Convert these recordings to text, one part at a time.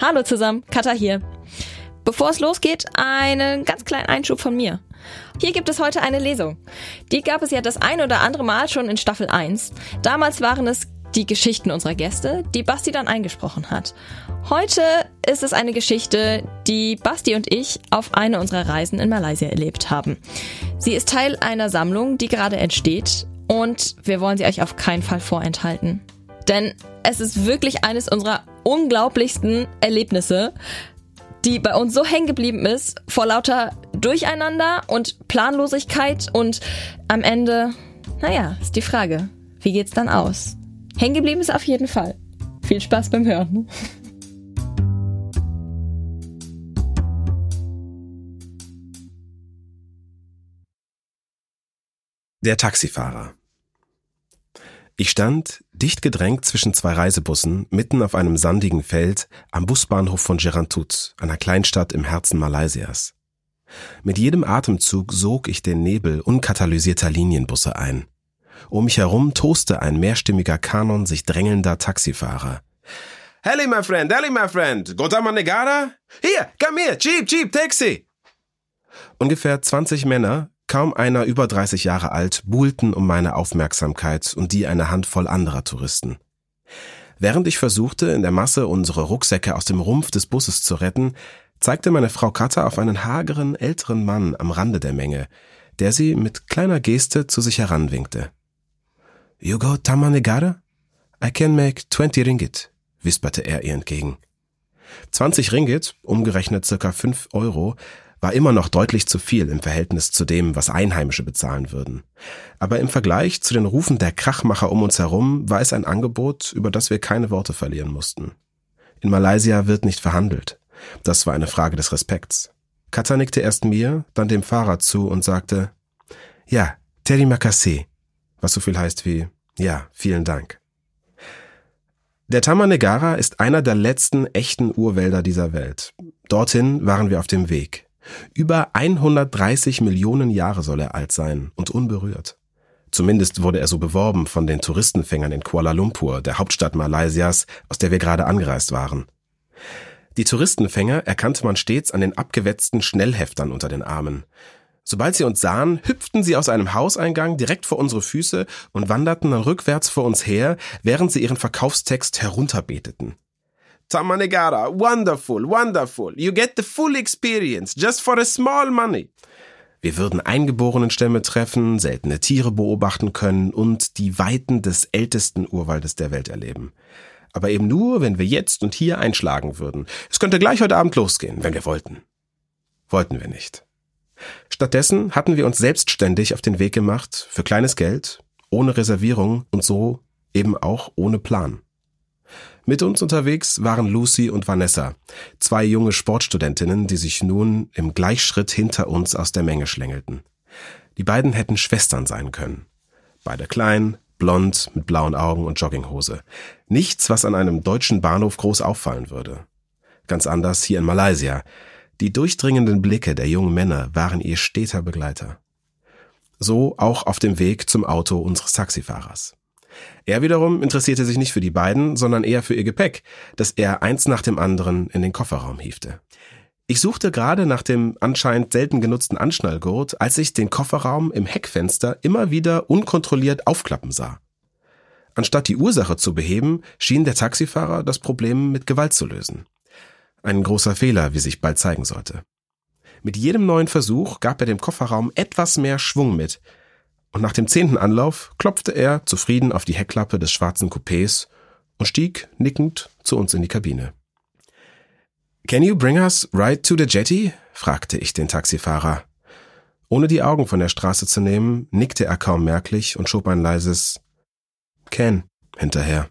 Hallo zusammen, Katha hier. Bevor es losgeht, einen ganz kleinen Einschub von mir. Hier gibt es heute eine Lesung. Die gab es ja das ein oder andere Mal schon in Staffel 1. Damals waren es die Geschichten unserer Gäste, die Basti dann eingesprochen hat. Heute ist es eine Geschichte, die Basti und ich auf einer unserer Reisen in Malaysia erlebt haben. Sie ist Teil einer Sammlung, die gerade entsteht und wir wollen sie euch auf keinen Fall vorenthalten. Denn es ist wirklich eines unserer unglaublichsten Erlebnisse, die bei uns so hängen geblieben ist, vor lauter Durcheinander und Planlosigkeit und am Ende, naja, ist die Frage, wie geht's dann aus? Hängen geblieben ist auf jeden Fall. Viel Spaß beim Hören. Der Taxifahrer. Ich stand, dicht gedrängt zwischen zwei Reisebussen, mitten auf einem sandigen Feld am Busbahnhof von Gerantut, einer Kleinstadt im Herzen Malaysias. Mit jedem Atemzug sog ich den Nebel unkatalysierter Linienbusse ein. Um mich herum toste ein mehrstimmiger Kanon sich drängelnder Taxifahrer. Helly, my friend, Helly, my friend, Gotama Negara? Hier, come here, Jeep, Jeep, Taxi! Ungefähr 20 Männer, Kaum einer über 30 Jahre alt buhlten um meine Aufmerksamkeit und die einer Handvoll anderer Touristen. Während ich versuchte, in der Masse unsere Rucksäcke aus dem Rumpf des Busses zu retten, zeigte meine Frau Kata auf einen hageren, älteren Mann am Rande der Menge, der sie mit kleiner Geste zu sich heranwinkte. You go Tamanegara? I can make 20 Ringgit, wisperte er ihr entgegen. 20 Ringgit, umgerechnet circa 5 Euro, war immer noch deutlich zu viel im Verhältnis zu dem, was Einheimische bezahlen würden. Aber im Vergleich zu den Rufen der Krachmacher um uns herum war es ein Angebot, über das wir keine Worte verlieren mussten. In Malaysia wird nicht verhandelt. Das war eine Frage des Respekts. Kata nickte erst mir, dann dem Fahrer zu und sagte, ja, terima kasih, was so viel heißt wie, ja, vielen Dank. Der Tamanegara ist einer der letzten echten Urwälder dieser Welt. Dorthin waren wir auf dem Weg. Über 130 Millionen Jahre soll er alt sein und unberührt. Zumindest wurde er so beworben von den Touristenfängern in Kuala Lumpur, der Hauptstadt Malaysias, aus der wir gerade angereist waren. Die Touristenfänger erkannte man stets an den abgewetzten Schnellheftern unter den Armen. Sobald sie uns sahen, hüpften sie aus einem Hauseingang direkt vor unsere Füße und wanderten dann rückwärts vor uns her, während sie ihren Verkaufstext herunterbeteten. Tamanegara, wonderful, wonderful. You get the full experience, just for a small money. Wir würden eingeborenen Stämme treffen, seltene Tiere beobachten können und die Weiten des ältesten Urwaldes der Welt erleben. Aber eben nur, wenn wir jetzt und hier einschlagen würden. Es könnte gleich heute Abend losgehen, wenn wir wollten. Wollten wir nicht. Stattdessen hatten wir uns selbstständig auf den Weg gemacht, für kleines Geld, ohne Reservierung und so eben auch ohne Plan. Mit uns unterwegs waren Lucy und Vanessa, zwei junge Sportstudentinnen, die sich nun im Gleichschritt hinter uns aus der Menge schlängelten. Die beiden hätten Schwestern sein können. Beide klein, blond, mit blauen Augen und Jogginghose. Nichts, was an einem deutschen Bahnhof groß auffallen würde. Ganz anders hier in Malaysia. Die durchdringenden Blicke der jungen Männer waren ihr steter Begleiter. So auch auf dem Weg zum Auto unseres Taxifahrers. Er wiederum interessierte sich nicht für die beiden, sondern eher für ihr Gepäck, das er eins nach dem anderen in den Kofferraum hiefte. Ich suchte gerade nach dem anscheinend selten genutzten Anschnallgurt, als ich den Kofferraum im Heckfenster immer wieder unkontrolliert aufklappen sah. Anstatt die Ursache zu beheben, schien der Taxifahrer das Problem mit Gewalt zu lösen. Ein großer Fehler, wie sich bald zeigen sollte. Mit jedem neuen Versuch gab er dem Kofferraum etwas mehr Schwung mit, und nach dem zehnten Anlauf klopfte er zufrieden auf die Heckklappe des schwarzen Coupés und stieg nickend zu uns in die Kabine. Can you bring us right to the jetty? fragte ich den Taxifahrer. Ohne die Augen von der Straße zu nehmen, nickte er kaum merklich und schob ein leises Can hinterher.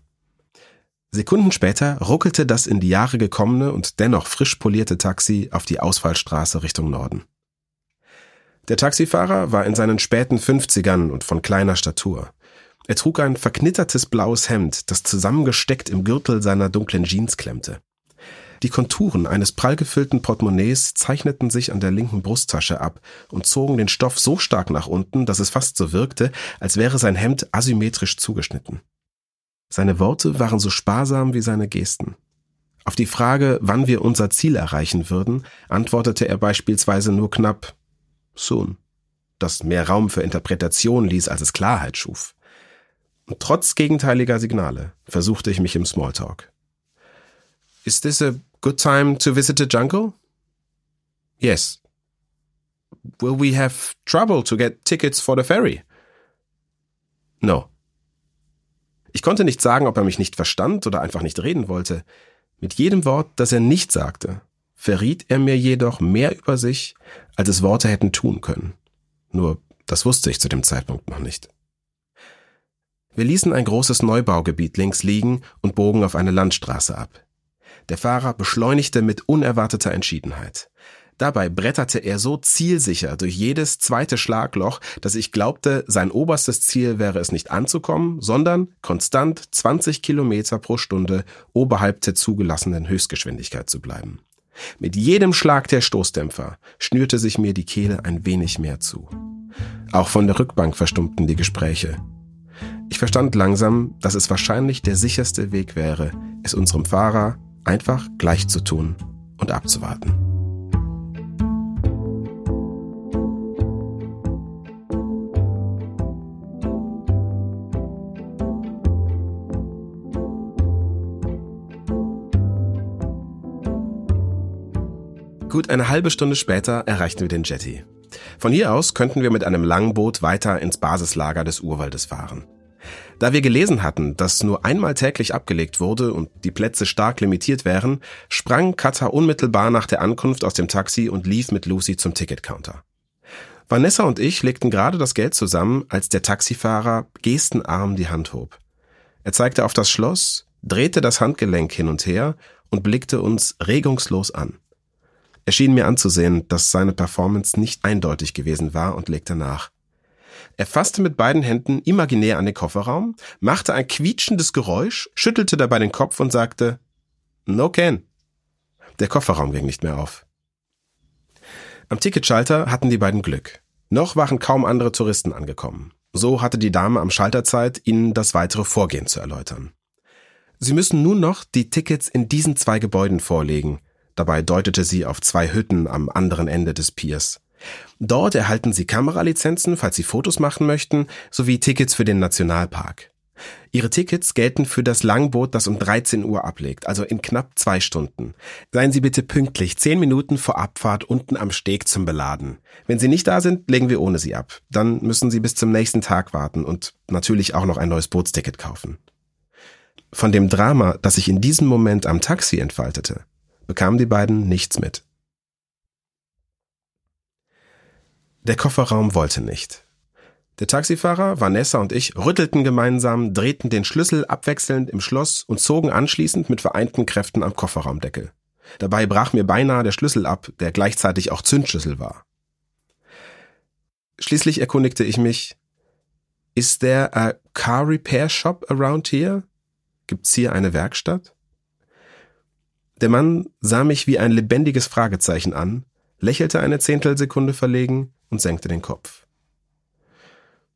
Sekunden später ruckelte das in die Jahre gekommene und dennoch frisch polierte Taxi auf die Ausfallstraße Richtung Norden. Der Taxifahrer war in seinen späten Fünfzigern und von kleiner Statur. Er trug ein verknittertes blaues Hemd, das zusammengesteckt im Gürtel seiner dunklen Jeans klemmte. Die Konturen eines prallgefüllten Portemonnaies zeichneten sich an der linken Brusttasche ab und zogen den Stoff so stark nach unten, dass es fast so wirkte, als wäre sein Hemd asymmetrisch zugeschnitten. Seine Worte waren so sparsam wie seine Gesten. Auf die Frage, wann wir unser Ziel erreichen würden, antwortete er beispielsweise nur knapp soon, das mehr Raum für Interpretation ließ, als es Klarheit schuf. Und trotz gegenteiliger Signale versuchte ich mich im Smalltalk. Is this a good time to visit the jungle? Yes. Will we have trouble to get tickets for the ferry? No. Ich konnte nicht sagen, ob er mich nicht verstand oder einfach nicht reden wollte. Mit jedem Wort, das er nicht sagte, verriet er mir jedoch mehr über sich, als es Worte hätten tun können. Nur, das wusste ich zu dem Zeitpunkt noch nicht. Wir ließen ein großes Neubaugebiet links liegen und bogen auf eine Landstraße ab. Der Fahrer beschleunigte mit unerwarteter Entschiedenheit. Dabei bretterte er so zielsicher durch jedes zweite Schlagloch, dass ich glaubte, sein oberstes Ziel wäre es nicht anzukommen, sondern konstant 20 Kilometer pro Stunde oberhalb der zugelassenen Höchstgeschwindigkeit zu bleiben. Mit jedem Schlag der Stoßdämpfer schnürte sich mir die Kehle ein wenig mehr zu. Auch von der Rückbank verstummten die Gespräche. Ich verstand langsam, dass es wahrscheinlich der sicherste Weg wäre, es unserem Fahrer einfach gleich zu tun und abzuwarten. Gut eine halbe Stunde später erreichten wir den Jetty. Von hier aus könnten wir mit einem Langboot weiter ins Basislager des Urwaldes fahren. Da wir gelesen hatten, dass nur einmal täglich abgelegt wurde und die Plätze stark limitiert wären, sprang Kata unmittelbar nach der Ankunft aus dem Taxi und lief mit Lucy zum Ticketcounter. Vanessa und ich legten gerade das Geld zusammen, als der Taxifahrer gestenarm die Hand hob. Er zeigte auf das Schloss, drehte das Handgelenk hin und her und blickte uns regungslos an. Er schien mir anzusehen, dass seine Performance nicht eindeutig gewesen war und legte nach. Er fasste mit beiden Händen imaginär an den Kofferraum, machte ein quietschendes Geräusch, schüttelte dabei den Kopf und sagte No can. Der Kofferraum ging nicht mehr auf. Am Ticketschalter hatten die beiden Glück. Noch waren kaum andere Touristen angekommen. So hatte die Dame am Schalter Zeit, ihnen das weitere Vorgehen zu erläutern. Sie müssen nun noch die Tickets in diesen zwei Gebäuden vorlegen, Dabei deutete sie auf zwei Hütten am anderen Ende des Piers. Dort erhalten Sie Kameralizenzen, falls Sie Fotos machen möchten, sowie Tickets für den Nationalpark. Ihre Tickets gelten für das Langboot, das um 13 Uhr ablegt, also in knapp zwei Stunden. Seien Sie bitte pünktlich, zehn Minuten vor Abfahrt unten am Steg zum Beladen. Wenn Sie nicht da sind, legen wir ohne Sie ab. Dann müssen Sie bis zum nächsten Tag warten und natürlich auch noch ein neues Bootsticket kaufen. Von dem Drama, das sich in diesem Moment am Taxi entfaltete, bekamen die beiden nichts mit. Der Kofferraum wollte nicht. Der Taxifahrer, Vanessa und ich rüttelten gemeinsam, drehten den Schlüssel abwechselnd im Schloss und zogen anschließend mit vereinten Kräften am Kofferraumdeckel. Dabei brach mir beinahe der Schlüssel ab, der gleichzeitig auch Zündschlüssel war. Schließlich erkundigte ich mich, Is there a car repair shop around here? Gibt's hier eine Werkstatt? Der Mann sah mich wie ein lebendiges Fragezeichen an, lächelte eine Zehntelsekunde verlegen und senkte den Kopf.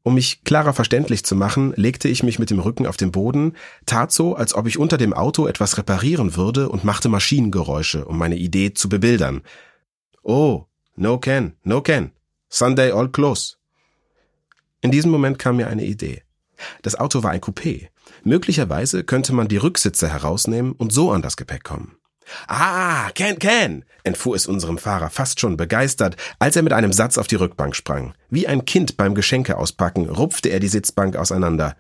Um mich klarer verständlich zu machen, legte ich mich mit dem Rücken auf den Boden, tat so, als ob ich unter dem Auto etwas reparieren würde und machte Maschinengeräusche, um meine Idee zu bebildern. Oh, no can, no can. Sunday all close. In diesem Moment kam mir eine Idee. Das Auto war ein Coupé. Möglicherweise könnte man die Rücksitze herausnehmen und so an das Gepäck kommen. Ah, Ken, Ken, entfuhr es unserem Fahrer fast schon begeistert, als er mit einem Satz auf die Rückbank sprang. Wie ein Kind beim Geschenke auspacken, rupfte er die Sitzbank auseinander.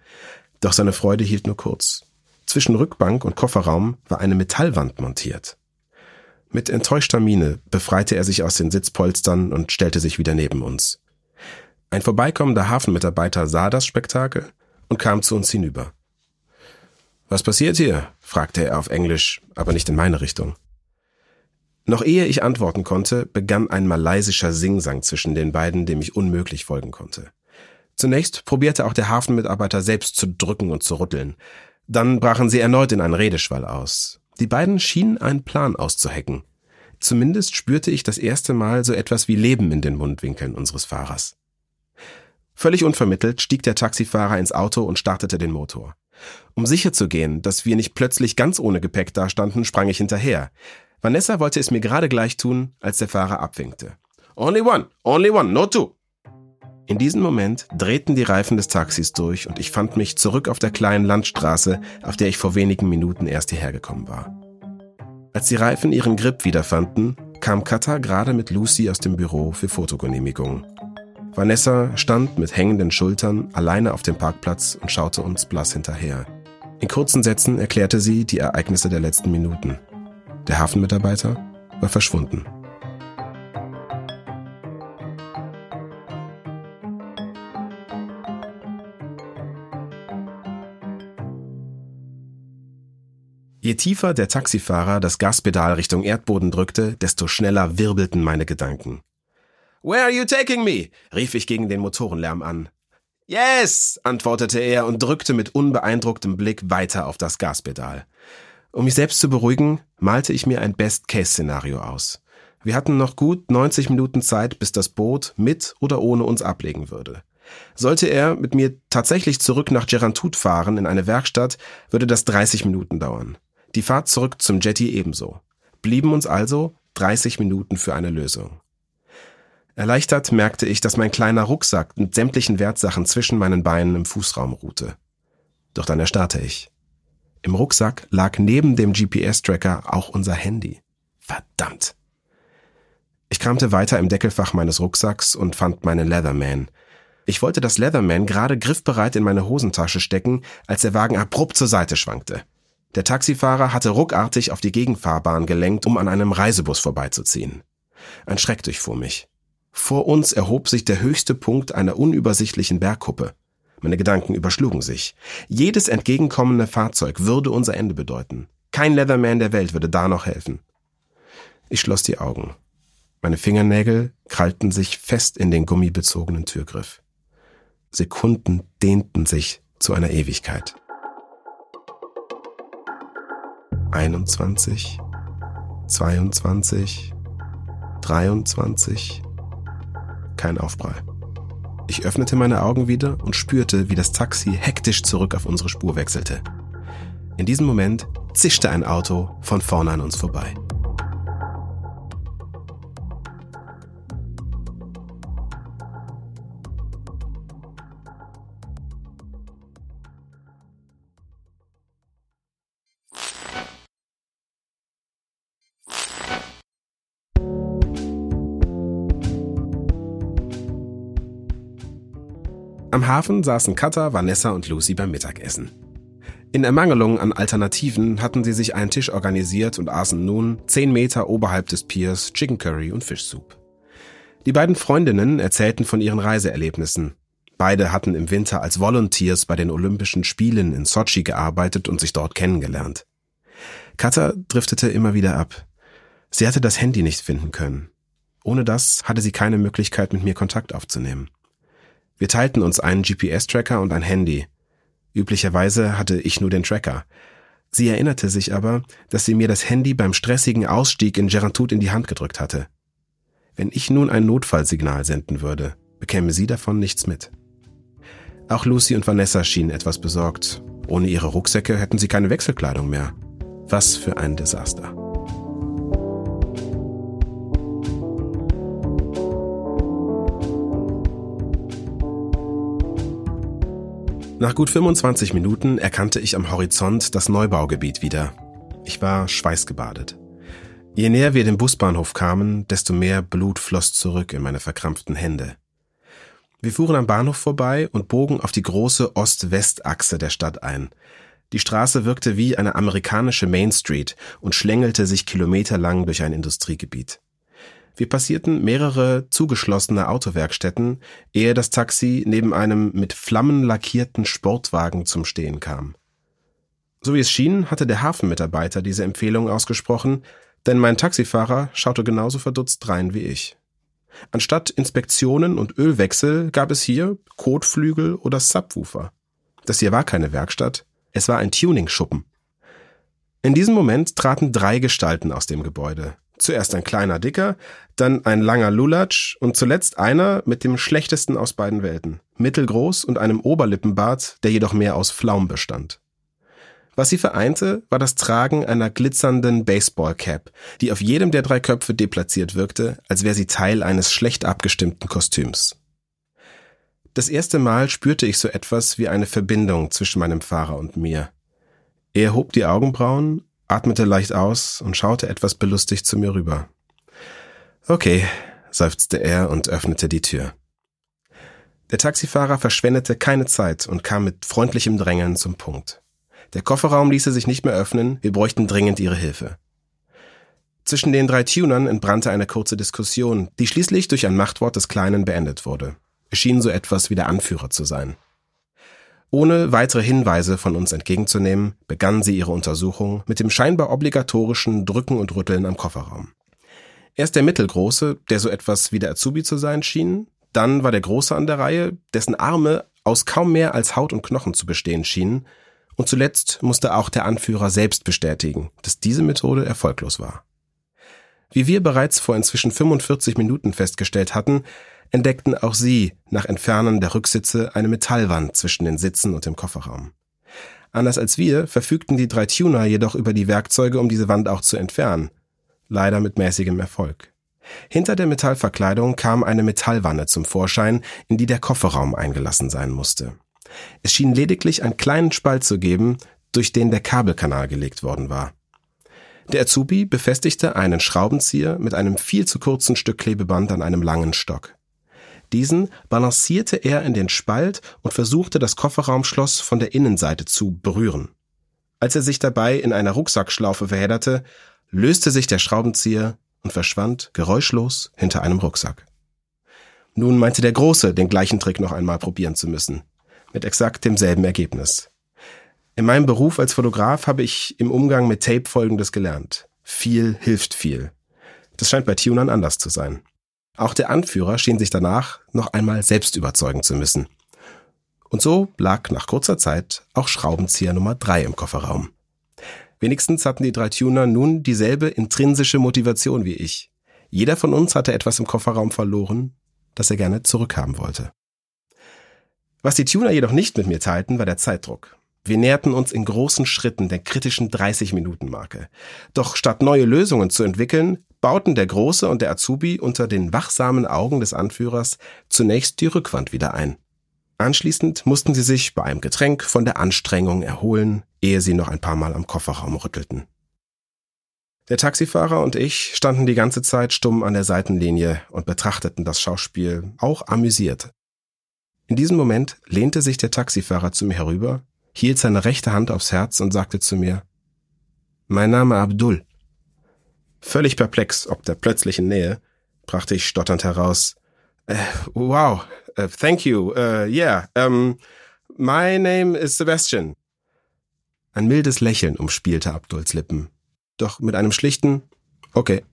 Doch seine Freude hielt nur kurz. Zwischen Rückbank und Kofferraum war eine Metallwand montiert. Mit enttäuschter Miene befreite er sich aus den Sitzpolstern und stellte sich wieder neben uns. Ein vorbeikommender Hafenmitarbeiter sah das Spektakel und kam zu uns hinüber. Was passiert hier? fragte er auf Englisch, aber nicht in meine Richtung. Noch ehe ich antworten konnte, begann ein malaysischer Singsang zwischen den beiden, dem ich unmöglich folgen konnte. Zunächst probierte auch der Hafenmitarbeiter selbst zu drücken und zu rütteln. Dann brachen sie erneut in einen Redeschwall aus. Die beiden schienen einen Plan auszuhecken. Zumindest spürte ich das erste Mal so etwas wie Leben in den Mundwinkeln unseres Fahrers. Völlig unvermittelt stieg der Taxifahrer ins Auto und startete den Motor. Um sicher zu gehen, dass wir nicht plötzlich ganz ohne Gepäck dastanden, sprang ich hinterher. Vanessa wollte es mir gerade gleich tun, als der Fahrer abwinkte. Only one, only one, no two. In diesem Moment drehten die Reifen des Taxis durch und ich fand mich zurück auf der kleinen Landstraße, auf der ich vor wenigen Minuten erst hierher gekommen war. Als die Reifen ihren Grip wiederfanden, kam Kata gerade mit Lucy aus dem Büro für Fotogenehmigungen. Vanessa stand mit hängenden Schultern alleine auf dem Parkplatz und schaute uns blass hinterher. In kurzen Sätzen erklärte sie die Ereignisse der letzten Minuten. Der Hafenmitarbeiter war verschwunden. Je tiefer der Taxifahrer das Gaspedal Richtung Erdboden drückte, desto schneller wirbelten meine Gedanken. Where are you taking me? rief ich gegen den Motorenlärm an. Yes, antwortete er und drückte mit unbeeindrucktem Blick weiter auf das Gaspedal. Um mich selbst zu beruhigen, malte ich mir ein Best-Case-Szenario aus. Wir hatten noch gut 90 Minuten Zeit, bis das Boot mit oder ohne uns ablegen würde. Sollte er mit mir tatsächlich zurück nach Gerantut fahren in eine Werkstatt, würde das 30 Minuten dauern. Die Fahrt zurück zum Jetty ebenso. Blieben uns also 30 Minuten für eine Lösung. Erleichtert merkte ich, dass mein kleiner Rucksack mit sämtlichen Wertsachen zwischen meinen Beinen im Fußraum ruhte. Doch dann erstarrte ich. Im Rucksack lag neben dem GPS-Tracker auch unser Handy. Verdammt! Ich kramte weiter im Deckelfach meines Rucksacks und fand meinen Leatherman. Ich wollte das Leatherman gerade griffbereit in meine Hosentasche stecken, als der Wagen abrupt zur Seite schwankte. Der Taxifahrer hatte ruckartig auf die Gegenfahrbahn gelenkt, um an einem Reisebus vorbeizuziehen. Ein Schreck durchfuhr mich. Vor uns erhob sich der höchste Punkt einer unübersichtlichen Bergkuppe. Meine Gedanken überschlugen sich. Jedes entgegenkommende Fahrzeug würde unser Ende bedeuten. Kein Leatherman der Welt würde da noch helfen. Ich schloss die Augen. Meine Fingernägel krallten sich fest in den gummibezogenen Türgriff. Sekunden dehnten sich zu einer Ewigkeit. 21, 22, 23, kein Aufprall. Ich öffnete meine Augen wieder und spürte, wie das Taxi hektisch zurück auf unsere Spur wechselte. In diesem Moment zischte ein Auto von vorne an uns vorbei. Hafen saßen Katha, Vanessa und Lucy beim Mittagessen. In Ermangelung an Alternativen hatten sie sich einen Tisch organisiert und aßen nun zehn Meter oberhalb des Piers Chicken Curry und Fischsoup. Die beiden Freundinnen erzählten von ihren Reiseerlebnissen. Beide hatten im Winter als Volunteers bei den Olympischen Spielen in Sochi gearbeitet und sich dort kennengelernt. Katha driftete immer wieder ab. Sie hatte das Handy nicht finden können. Ohne das hatte sie keine Möglichkeit, mit mir Kontakt aufzunehmen. Wir teilten uns einen GPS-Tracker und ein Handy. Üblicherweise hatte ich nur den Tracker. Sie erinnerte sich aber, dass sie mir das Handy beim stressigen Ausstieg in Gerantut in die Hand gedrückt hatte. Wenn ich nun ein Notfallsignal senden würde, bekäme sie davon nichts mit. Auch Lucy und Vanessa schienen etwas besorgt. Ohne ihre Rucksäcke hätten sie keine Wechselkleidung mehr. Was für ein Desaster. Nach gut 25 Minuten erkannte ich am Horizont das Neubaugebiet wieder. Ich war schweißgebadet. Je näher wir dem Busbahnhof kamen, desto mehr Blut floss zurück in meine verkrampften Hände. Wir fuhren am Bahnhof vorbei und bogen auf die große Ost-West-Achse der Stadt ein. Die Straße wirkte wie eine amerikanische Main Street und schlängelte sich kilometerlang durch ein Industriegebiet. Wir passierten mehrere zugeschlossene Autowerkstätten, ehe das Taxi neben einem mit Flammen lackierten Sportwagen zum Stehen kam. So wie es schien, hatte der Hafenmitarbeiter diese Empfehlung ausgesprochen, denn mein Taxifahrer schaute genauso verdutzt rein wie ich. Anstatt Inspektionen und Ölwechsel gab es hier Kotflügel oder Subwoofer. Das hier war keine Werkstatt, es war ein Tuningschuppen. In diesem Moment traten drei Gestalten aus dem Gebäude. Zuerst ein kleiner Dicker, dann ein langer Lulatsch und zuletzt einer mit dem schlechtesten aus beiden Welten. Mittelgroß und einem Oberlippenbart, der jedoch mehr aus Flaum bestand. Was sie vereinte, war das Tragen einer glitzernden Baseballcap, die auf jedem der drei Köpfe deplatziert wirkte, als wäre sie Teil eines schlecht abgestimmten Kostüms. Das erste Mal spürte ich so etwas wie eine Verbindung zwischen meinem Fahrer und mir. Er hob die Augenbrauen, atmete leicht aus und schaute etwas belustigt zu mir rüber. Okay, seufzte er und öffnete die Tür. Der Taxifahrer verschwendete keine Zeit und kam mit freundlichem Drängeln zum Punkt. Der Kofferraum ließe sich nicht mehr öffnen, wir bräuchten dringend ihre Hilfe. Zwischen den drei Tunern entbrannte eine kurze Diskussion, die schließlich durch ein Machtwort des Kleinen beendet wurde. Es schien so etwas wie der Anführer zu sein. Ohne weitere Hinweise von uns entgegenzunehmen, begann sie ihre Untersuchung mit dem scheinbar obligatorischen Drücken und Rütteln am Kofferraum. Erst der Mittelgroße, der so etwas wie der Azubi zu sein schien, dann war der Große an der Reihe, dessen Arme aus kaum mehr als Haut und Knochen zu bestehen schienen, und zuletzt musste auch der Anführer selbst bestätigen, dass diese Methode erfolglos war. Wie wir bereits vor inzwischen 45 Minuten festgestellt hatten, entdeckten auch sie nach Entfernen der Rücksitze eine Metallwand zwischen den Sitzen und dem Kofferraum. Anders als wir verfügten die drei Tuner jedoch über die Werkzeuge, um diese Wand auch zu entfernen. Leider mit mäßigem Erfolg. Hinter der Metallverkleidung kam eine Metallwanne zum Vorschein, in die der Kofferraum eingelassen sein musste. Es schien lediglich einen kleinen Spalt zu geben, durch den der Kabelkanal gelegt worden war. Der Azubi befestigte einen Schraubenzieher mit einem viel zu kurzen Stück Klebeband an einem langen Stock. Diesen balancierte er in den Spalt und versuchte das Kofferraumschloss von der Innenseite zu berühren. Als er sich dabei in einer Rucksackschlaufe verhedderte, löste sich der Schraubenzieher und verschwand geräuschlos hinter einem Rucksack. Nun meinte der Große, den gleichen Trick noch einmal probieren zu müssen, mit exakt demselben Ergebnis. In meinem Beruf als Fotograf habe ich im Umgang mit Tape Folgendes gelernt. Viel hilft viel. Das scheint bei Tunern anders zu sein. Auch der Anführer schien sich danach noch einmal selbst überzeugen zu müssen. Und so lag nach kurzer Zeit auch Schraubenzieher Nummer drei im Kofferraum. Wenigstens hatten die drei Tuner nun dieselbe intrinsische Motivation wie ich. Jeder von uns hatte etwas im Kofferraum verloren, das er gerne zurückhaben wollte. Was die Tuner jedoch nicht mit mir teilten, war der Zeitdruck. Wir näherten uns in großen Schritten der kritischen 30-Minuten-Marke. Doch statt neue Lösungen zu entwickeln, bauten der Große und der Azubi unter den wachsamen Augen des Anführers zunächst die Rückwand wieder ein. Anschließend mussten sie sich bei einem Getränk von der Anstrengung erholen, ehe sie noch ein paar Mal am Kofferraum rüttelten. Der Taxifahrer und ich standen die ganze Zeit stumm an der Seitenlinie und betrachteten das Schauspiel, auch amüsiert. In diesem Moment lehnte sich der Taxifahrer zu mir herüber, hielt seine rechte Hand aufs Herz und sagte zu mir, Mein Name Abdul. Völlig perplex ob der plötzlichen Nähe, brachte ich stotternd heraus, uh, Wow, uh, thank you, uh, yeah, um, my name is Sebastian. Ein mildes Lächeln umspielte Abduls Lippen. Doch mit einem schlichten Okay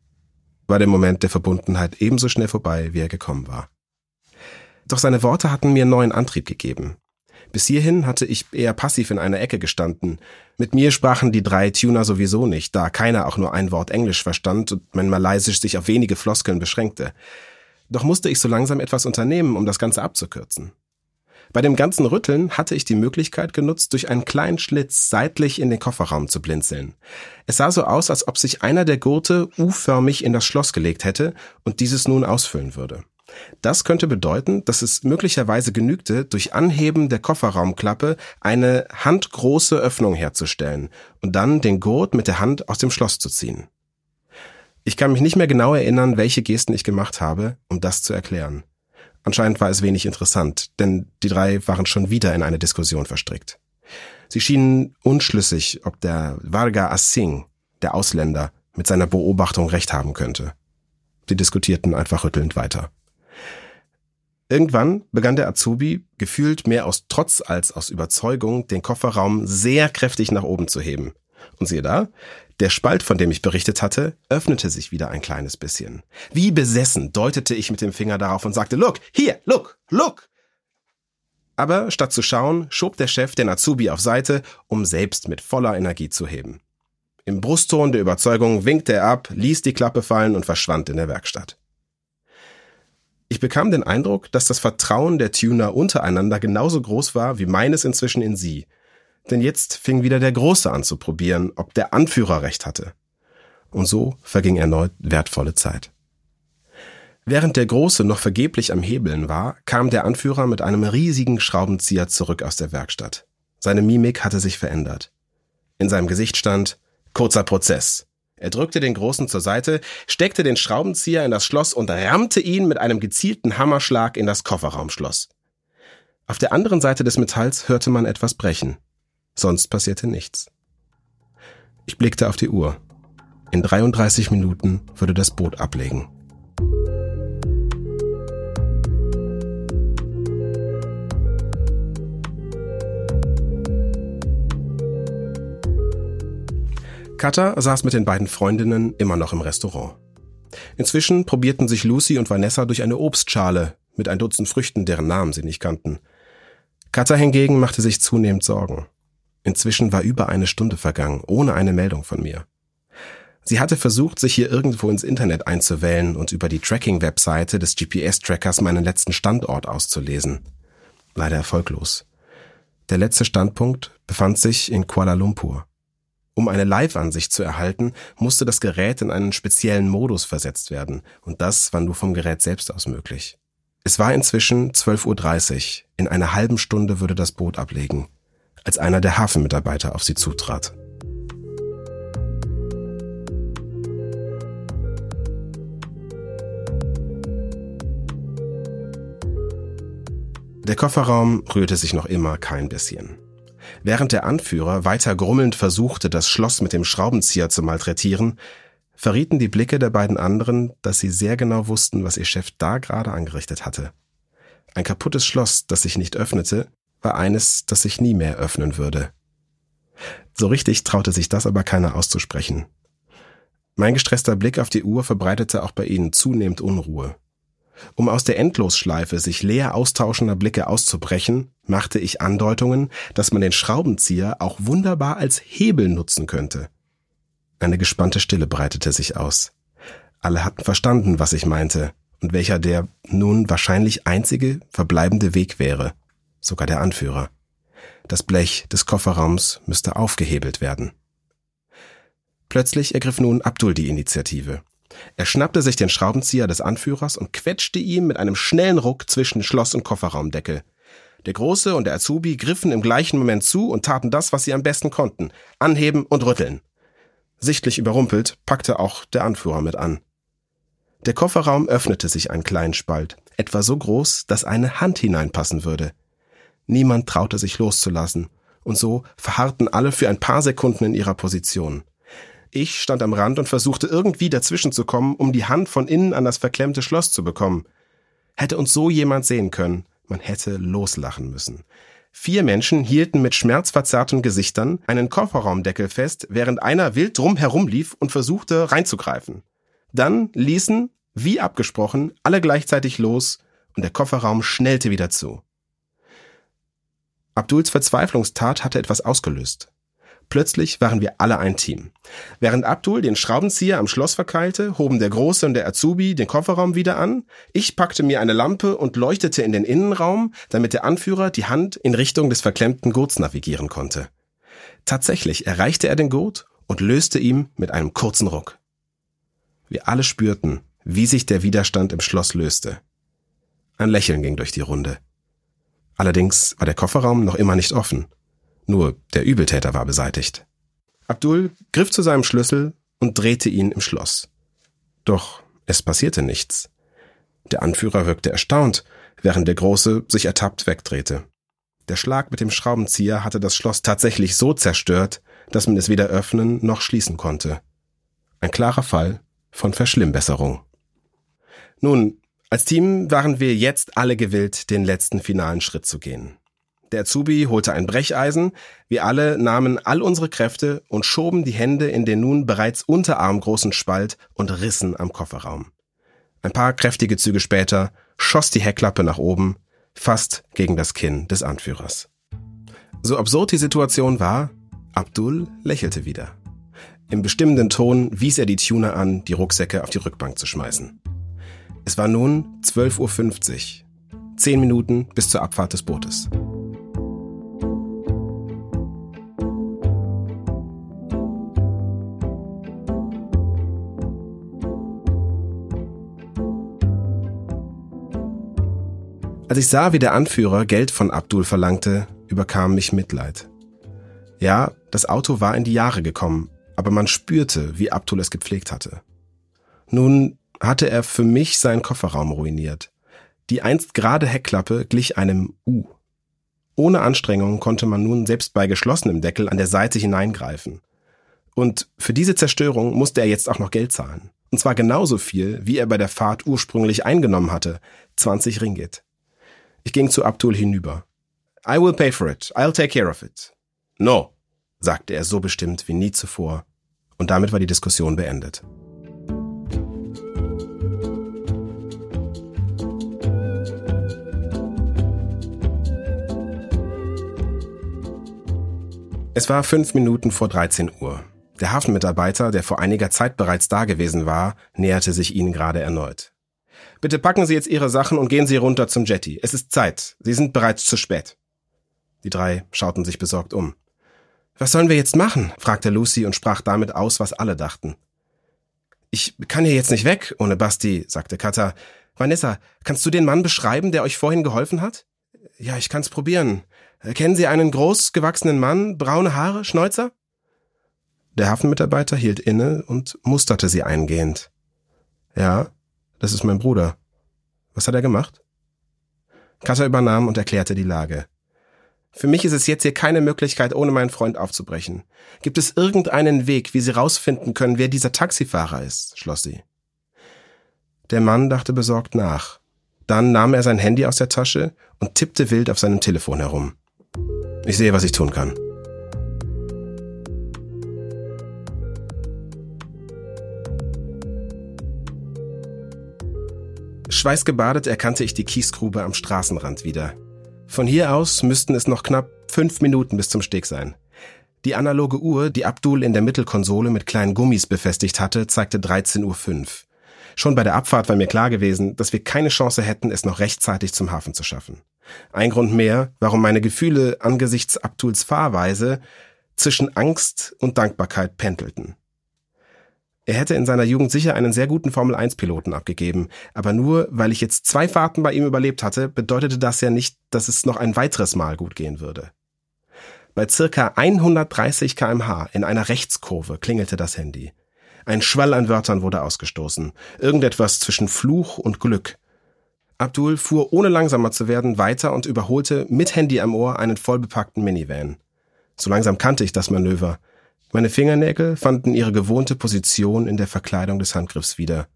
war der Moment der Verbundenheit ebenso schnell vorbei, wie er gekommen war. Doch seine Worte hatten mir neuen Antrieb gegeben. Bis hierhin hatte ich eher passiv in einer Ecke gestanden. Mit mir sprachen die drei Tuner sowieso nicht, da keiner auch nur ein Wort Englisch verstand und mein Malaysisch sich auf wenige Floskeln beschränkte. Doch musste ich so langsam etwas unternehmen, um das Ganze abzukürzen. Bei dem ganzen Rütteln hatte ich die Möglichkeit genutzt, durch einen kleinen Schlitz seitlich in den Kofferraum zu blinzeln. Es sah so aus, als ob sich einer der Gurte U-förmig in das Schloss gelegt hätte und dieses nun ausfüllen würde. Das könnte bedeuten, dass es möglicherweise genügte, durch Anheben der Kofferraumklappe eine handgroße Öffnung herzustellen und dann den Gurt mit der Hand aus dem Schloss zu ziehen. Ich kann mich nicht mehr genau erinnern, welche Gesten ich gemacht habe, um das zu erklären. Anscheinend war es wenig interessant, denn die drei waren schon wieder in eine Diskussion verstrickt. Sie schienen unschlüssig, ob der Varga Assing, der Ausländer, mit seiner Beobachtung recht haben könnte. Sie diskutierten einfach rüttelnd weiter. Irgendwann begann der Azubi, gefühlt mehr aus Trotz als aus Überzeugung, den Kofferraum sehr kräftig nach oben zu heben. Und siehe da, der Spalt, von dem ich berichtet hatte, öffnete sich wieder ein kleines bisschen. Wie besessen deutete ich mit dem Finger darauf und sagte, look, hier, look, look. Aber statt zu schauen, schob der Chef den Azubi auf Seite, um selbst mit voller Energie zu heben. Im Brustton der Überzeugung winkte er ab, ließ die Klappe fallen und verschwand in der Werkstatt. Ich bekam den Eindruck, dass das Vertrauen der Tuner untereinander genauso groß war wie meines inzwischen in sie. Denn jetzt fing wieder der Große an zu probieren, ob der Anführer recht hatte. Und so verging erneut wertvolle Zeit. Während der Große noch vergeblich am Hebeln war, kam der Anführer mit einem riesigen Schraubenzieher zurück aus der Werkstatt. Seine Mimik hatte sich verändert. In seinem Gesicht stand kurzer Prozess. Er drückte den Großen zur Seite, steckte den Schraubenzieher in das Schloss und rammte ihn mit einem gezielten Hammerschlag in das Kofferraumschloss. Auf der anderen Seite des Metalls hörte man etwas brechen. Sonst passierte nichts. Ich blickte auf die Uhr. In 33 Minuten würde das Boot ablegen. Katha saß mit den beiden Freundinnen immer noch im Restaurant. Inzwischen probierten sich Lucy und Vanessa durch eine Obstschale mit ein Dutzend Früchten, deren Namen sie nicht kannten. Katha hingegen machte sich zunehmend Sorgen. Inzwischen war über eine Stunde vergangen, ohne eine Meldung von mir. Sie hatte versucht, sich hier irgendwo ins Internet einzuwählen und über die Tracking-Webseite des GPS-Trackers meinen letzten Standort auszulesen. Leider erfolglos. Der letzte Standpunkt befand sich in Kuala Lumpur. Um eine Live-Ansicht zu erhalten, musste das Gerät in einen speziellen Modus versetzt werden, und das war nur vom Gerät selbst aus möglich. Es war inzwischen 12.30 Uhr. In einer halben Stunde würde das Boot ablegen, als einer der Hafenmitarbeiter auf sie zutrat. Der Kofferraum rührte sich noch immer kein bisschen. Während der Anführer weiter grummelnd versuchte, das Schloss mit dem Schraubenzieher zu malträtieren, verrieten die Blicke der beiden anderen, dass sie sehr genau wussten, was ihr Chef da gerade angerichtet hatte. Ein kaputtes Schloss, das sich nicht öffnete, war eines, das sich nie mehr öffnen würde. So richtig traute sich das aber keiner auszusprechen. Mein gestresster Blick auf die Uhr verbreitete auch bei ihnen zunehmend Unruhe. Um aus der Endlosschleife sich leer austauschender Blicke auszubrechen, machte ich Andeutungen, dass man den Schraubenzieher auch wunderbar als Hebel nutzen könnte. Eine gespannte Stille breitete sich aus. Alle hatten verstanden, was ich meinte und welcher der nun wahrscheinlich einzige verbleibende Weg wäre, sogar der Anführer. Das Blech des Kofferraums müsste aufgehebelt werden. Plötzlich ergriff nun Abdul die Initiative. Er schnappte sich den Schraubenzieher des Anführers und quetschte ihm mit einem schnellen Ruck zwischen Schloss und Kofferraumdeckel. Der Große und der Azubi griffen im gleichen Moment zu und taten das, was sie am besten konnten. Anheben und rütteln. Sichtlich überrumpelt packte auch der Anführer mit an. Der Kofferraum öffnete sich einen kleinen Spalt, etwa so groß, dass eine Hand hineinpassen würde. Niemand traute sich loszulassen, und so verharrten alle für ein paar Sekunden in ihrer Position. Ich stand am Rand und versuchte irgendwie dazwischen zu kommen, um die Hand von innen an das verklemmte Schloss zu bekommen. Hätte uns so jemand sehen können, man hätte loslachen müssen. Vier Menschen hielten mit schmerzverzerrten Gesichtern einen Kofferraumdeckel fest, während einer wild drum herumlief und versuchte reinzugreifen. Dann ließen, wie abgesprochen, alle gleichzeitig los und der Kofferraum schnellte wieder zu. Abduls Verzweiflungstat hatte etwas ausgelöst. Plötzlich waren wir alle ein Team. Während Abdul den Schraubenzieher am Schloss verkeilte, hoben der Große und der Azubi den Kofferraum wieder an. Ich packte mir eine Lampe und leuchtete in den Innenraum, damit der Anführer die Hand in Richtung des verklemmten Gurts navigieren konnte. Tatsächlich erreichte er den Gurt und löste ihm mit einem kurzen Ruck. Wir alle spürten, wie sich der Widerstand im Schloss löste. Ein Lächeln ging durch die Runde. Allerdings war der Kofferraum noch immer nicht offen. Nur der Übeltäter war beseitigt. Abdul griff zu seinem Schlüssel und drehte ihn im Schloss. Doch es passierte nichts. Der Anführer wirkte erstaunt, während der Große sich ertappt wegdrehte. Der Schlag mit dem Schraubenzieher hatte das Schloss tatsächlich so zerstört, dass man es weder öffnen noch schließen konnte. Ein klarer Fall von Verschlimmbesserung. Nun, als Team waren wir jetzt alle gewillt, den letzten finalen Schritt zu gehen. Der Azubi holte ein Brecheisen, wir alle nahmen all unsere Kräfte und schoben die Hände in den nun bereits unterarmgroßen Spalt und rissen am Kofferraum. Ein paar kräftige Züge später schoss die Heckklappe nach oben, fast gegen das Kinn des Anführers. So absurd die Situation war, Abdul lächelte wieder. Im bestimmenden Ton wies er die Tuner an, die Rucksäcke auf die Rückbank zu schmeißen. Es war nun 12.50 Uhr. Zehn Minuten bis zur Abfahrt des Bootes. Als ich sah, wie der Anführer Geld von Abdul verlangte, überkam mich Mitleid. Ja, das Auto war in die Jahre gekommen, aber man spürte, wie Abdul es gepflegt hatte. Nun hatte er für mich seinen Kofferraum ruiniert. Die einst gerade Heckklappe glich einem U. Ohne Anstrengung konnte man nun selbst bei geschlossenem Deckel an der Seite hineingreifen. Und für diese Zerstörung musste er jetzt auch noch Geld zahlen. Und zwar genauso viel, wie er bei der Fahrt ursprünglich eingenommen hatte. 20 Ringgit. Ich ging zu Abdul hinüber. I will pay for it. I'll take care of it. No, sagte er so bestimmt wie nie zuvor. Und damit war die Diskussion beendet. Es war fünf Minuten vor 13 Uhr. Der Hafenmitarbeiter, der vor einiger Zeit bereits da gewesen war, näherte sich ihnen gerade erneut. Bitte packen Sie jetzt Ihre Sachen und gehen Sie runter zum Jetty. Es ist Zeit. Sie sind bereits zu spät. Die drei schauten sich besorgt um. Was sollen wir jetzt machen? fragte Lucy und sprach damit aus, was alle dachten. Ich kann hier jetzt nicht weg ohne Basti, sagte Katha. Vanessa, kannst du den Mann beschreiben, der euch vorhin geholfen hat? Ja, ich kann's probieren. Kennen Sie einen groß gewachsenen Mann, braune Haare, Schnäuzer? Der Hafenmitarbeiter hielt inne und musterte sie eingehend. Ja, das ist mein Bruder. Was hat er gemacht? Katha übernahm und erklärte die Lage. Für mich ist es jetzt hier keine Möglichkeit, ohne meinen Freund aufzubrechen. Gibt es irgendeinen Weg, wie Sie rausfinden können, wer dieser Taxifahrer ist? schloss sie. Der Mann dachte besorgt nach. Dann nahm er sein Handy aus der Tasche und tippte wild auf seinem Telefon herum. Ich sehe, was ich tun kann. Schweißgebadet erkannte ich die Kiesgrube am Straßenrand wieder. Von hier aus müssten es noch knapp fünf Minuten bis zum Steg sein. Die analoge Uhr, die Abdul in der Mittelkonsole mit kleinen Gummis befestigt hatte, zeigte 13.05 Uhr. Schon bei der Abfahrt war mir klar gewesen, dass wir keine Chance hätten, es noch rechtzeitig zum Hafen zu schaffen. Ein Grund mehr, warum meine Gefühle angesichts Abduls Fahrweise zwischen Angst und Dankbarkeit pendelten. Er hätte in seiner Jugend sicher einen sehr guten Formel-1-Piloten abgegeben, aber nur weil ich jetzt zwei Fahrten bei ihm überlebt hatte, bedeutete das ja nicht, dass es noch ein weiteres Mal gut gehen würde. Bei circa 130 kmh in einer Rechtskurve klingelte das Handy. Ein Schwall an Wörtern wurde ausgestoßen, irgendetwas zwischen Fluch und Glück. Abdul fuhr ohne langsamer zu werden weiter und überholte mit Handy am Ohr einen vollbepackten Minivan. So langsam kannte ich das Manöver. Meine Fingernägel fanden ihre gewohnte Position in der Verkleidung des Handgriffs wieder.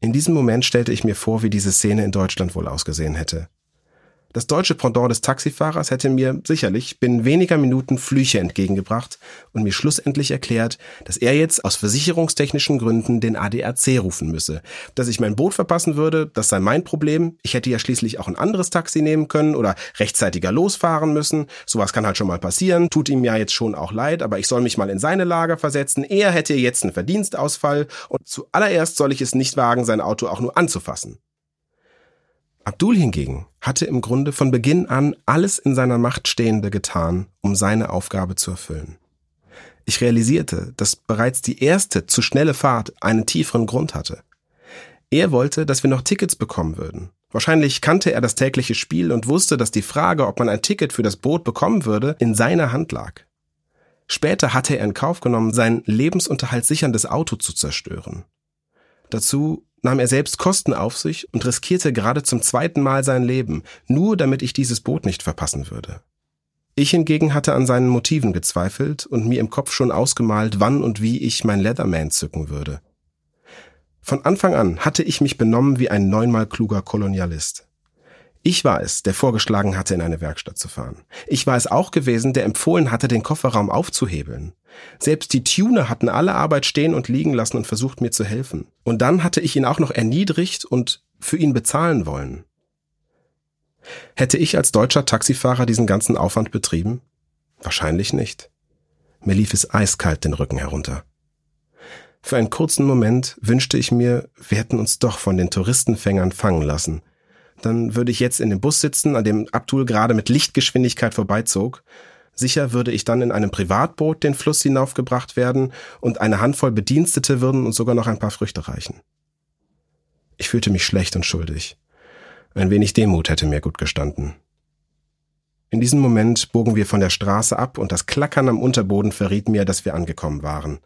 In diesem Moment stellte ich mir vor, wie diese Szene in Deutschland wohl ausgesehen hätte. Das deutsche Pendant des Taxifahrers hätte mir sicherlich binnen weniger Minuten Flüche entgegengebracht und mir schlussendlich erklärt, dass er jetzt aus versicherungstechnischen Gründen den ADAC rufen müsse, dass ich mein Boot verpassen würde, das sei mein Problem, ich hätte ja schließlich auch ein anderes Taxi nehmen können oder rechtzeitiger losfahren müssen, sowas kann halt schon mal passieren, tut ihm ja jetzt schon auch leid, aber ich soll mich mal in seine Lage versetzen, er hätte jetzt einen Verdienstausfall und zuallererst soll ich es nicht wagen, sein Auto auch nur anzufassen. Abdul hingegen hatte im Grunde von Beginn an alles in seiner Macht Stehende getan, um seine Aufgabe zu erfüllen. Ich realisierte, dass bereits die erste zu schnelle Fahrt einen tieferen Grund hatte. Er wollte, dass wir noch Tickets bekommen würden. Wahrscheinlich kannte er das tägliche Spiel und wusste, dass die Frage, ob man ein Ticket für das Boot bekommen würde, in seiner Hand lag. Später hatte er in Kauf genommen, sein Lebensunterhalt sicherndes Auto zu zerstören. Dazu nahm er selbst Kosten auf sich und riskierte gerade zum zweiten Mal sein Leben, nur damit ich dieses Boot nicht verpassen würde. Ich hingegen hatte an seinen Motiven gezweifelt und mir im Kopf schon ausgemalt, wann und wie ich mein Leatherman zücken würde. Von Anfang an hatte ich mich benommen wie ein neunmal kluger Kolonialist. Ich war es, der vorgeschlagen hatte, in eine Werkstatt zu fahren. Ich war es auch gewesen, der empfohlen hatte, den Kofferraum aufzuhebeln. Selbst die Tuner hatten alle Arbeit stehen und liegen lassen und versucht mir zu helfen. Und dann hatte ich ihn auch noch erniedrigt und für ihn bezahlen wollen. Hätte ich als deutscher Taxifahrer diesen ganzen Aufwand betrieben? Wahrscheinlich nicht. Mir lief es eiskalt den Rücken herunter. Für einen kurzen Moment wünschte ich mir, wir hätten uns doch von den Touristenfängern fangen lassen – dann würde ich jetzt in dem Bus sitzen, an dem Abdul gerade mit Lichtgeschwindigkeit vorbeizog. Sicher würde ich dann in einem Privatboot den Fluss hinaufgebracht werden und eine Handvoll Bedienstete würden uns sogar noch ein paar Früchte reichen. Ich fühlte mich schlecht und schuldig. Ein wenig Demut hätte mir gut gestanden. In diesem Moment bogen wir von der Straße ab und das Klackern am Unterboden verriet mir, dass wir angekommen waren.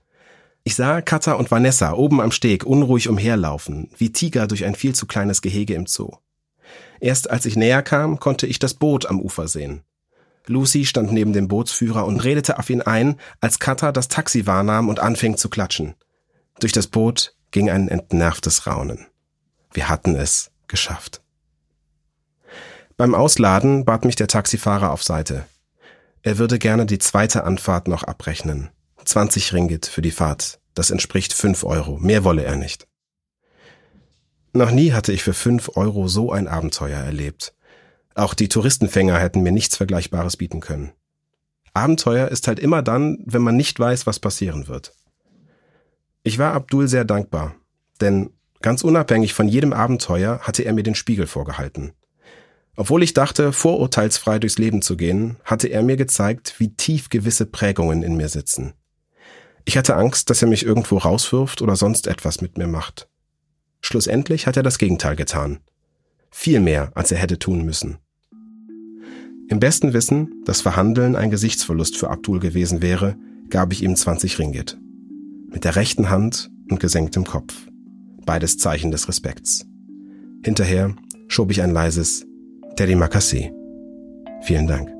Ich sah Katha und Vanessa oben am Steg unruhig umherlaufen, wie Tiger durch ein viel zu kleines Gehege im Zoo. Erst als ich näher kam, konnte ich das Boot am Ufer sehen. Lucy stand neben dem Bootsführer und redete auf ihn ein, als Katha das Taxi wahrnahm und anfing zu klatschen. Durch das Boot ging ein entnervtes Raunen. Wir hatten es geschafft. Beim Ausladen bat mich der Taxifahrer auf Seite. Er würde gerne die zweite Anfahrt noch abrechnen. 20 Ringgit für die Fahrt. Das entspricht 5 Euro. Mehr wolle er nicht. Noch nie hatte ich für 5 Euro so ein Abenteuer erlebt. Auch die Touristenfänger hätten mir nichts Vergleichbares bieten können. Abenteuer ist halt immer dann, wenn man nicht weiß, was passieren wird. Ich war Abdul sehr dankbar, denn ganz unabhängig von jedem Abenteuer hatte er mir den Spiegel vorgehalten. Obwohl ich dachte, vorurteilsfrei durchs Leben zu gehen, hatte er mir gezeigt, wie tief gewisse Prägungen in mir sitzen. Ich hatte Angst, dass er mich irgendwo rauswirft oder sonst etwas mit mir macht. Schlussendlich hat er das Gegenteil getan. Viel mehr, als er hätte tun müssen. Im besten Wissen, dass Verhandeln ein Gesichtsverlust für Abdul gewesen wäre, gab ich ihm 20 Ringgit. Mit der rechten Hand und gesenktem Kopf. Beides Zeichen des Respekts. Hinterher schob ich ein leises Terima kasih. Vielen Dank.